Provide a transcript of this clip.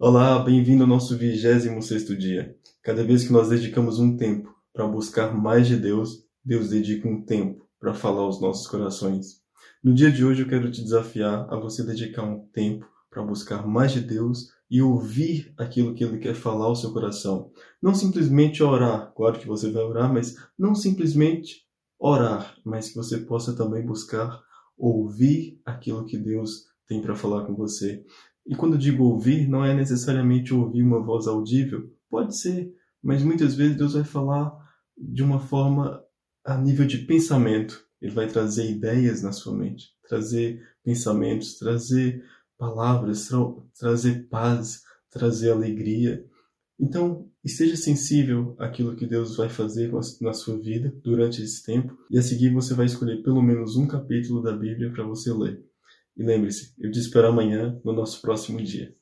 Olá, bem-vindo ao nosso 26 dia. Cada vez que nós dedicamos um tempo para buscar mais de Deus, Deus dedica um tempo para falar aos nossos corações. No dia de hoje eu quero te desafiar a você dedicar um tempo para buscar mais de Deus e ouvir aquilo que Ele quer falar ao seu coração. Não simplesmente orar, claro que você vai orar, mas não simplesmente orar, mas que você possa também buscar ouvir aquilo que Deus tem para falar com você. E quando digo ouvir, não é necessariamente ouvir uma voz audível, pode ser, mas muitas vezes Deus vai falar de uma forma a nível de pensamento. Ele vai trazer ideias na sua mente, trazer pensamentos, trazer palavras, tra trazer paz, trazer alegria. Então, esteja sensível àquilo que Deus vai fazer na sua vida durante esse tempo, e a seguir você vai escolher pelo menos um capítulo da Bíblia para você ler. E lembre-se, eu te espero amanhã no nosso próximo dia.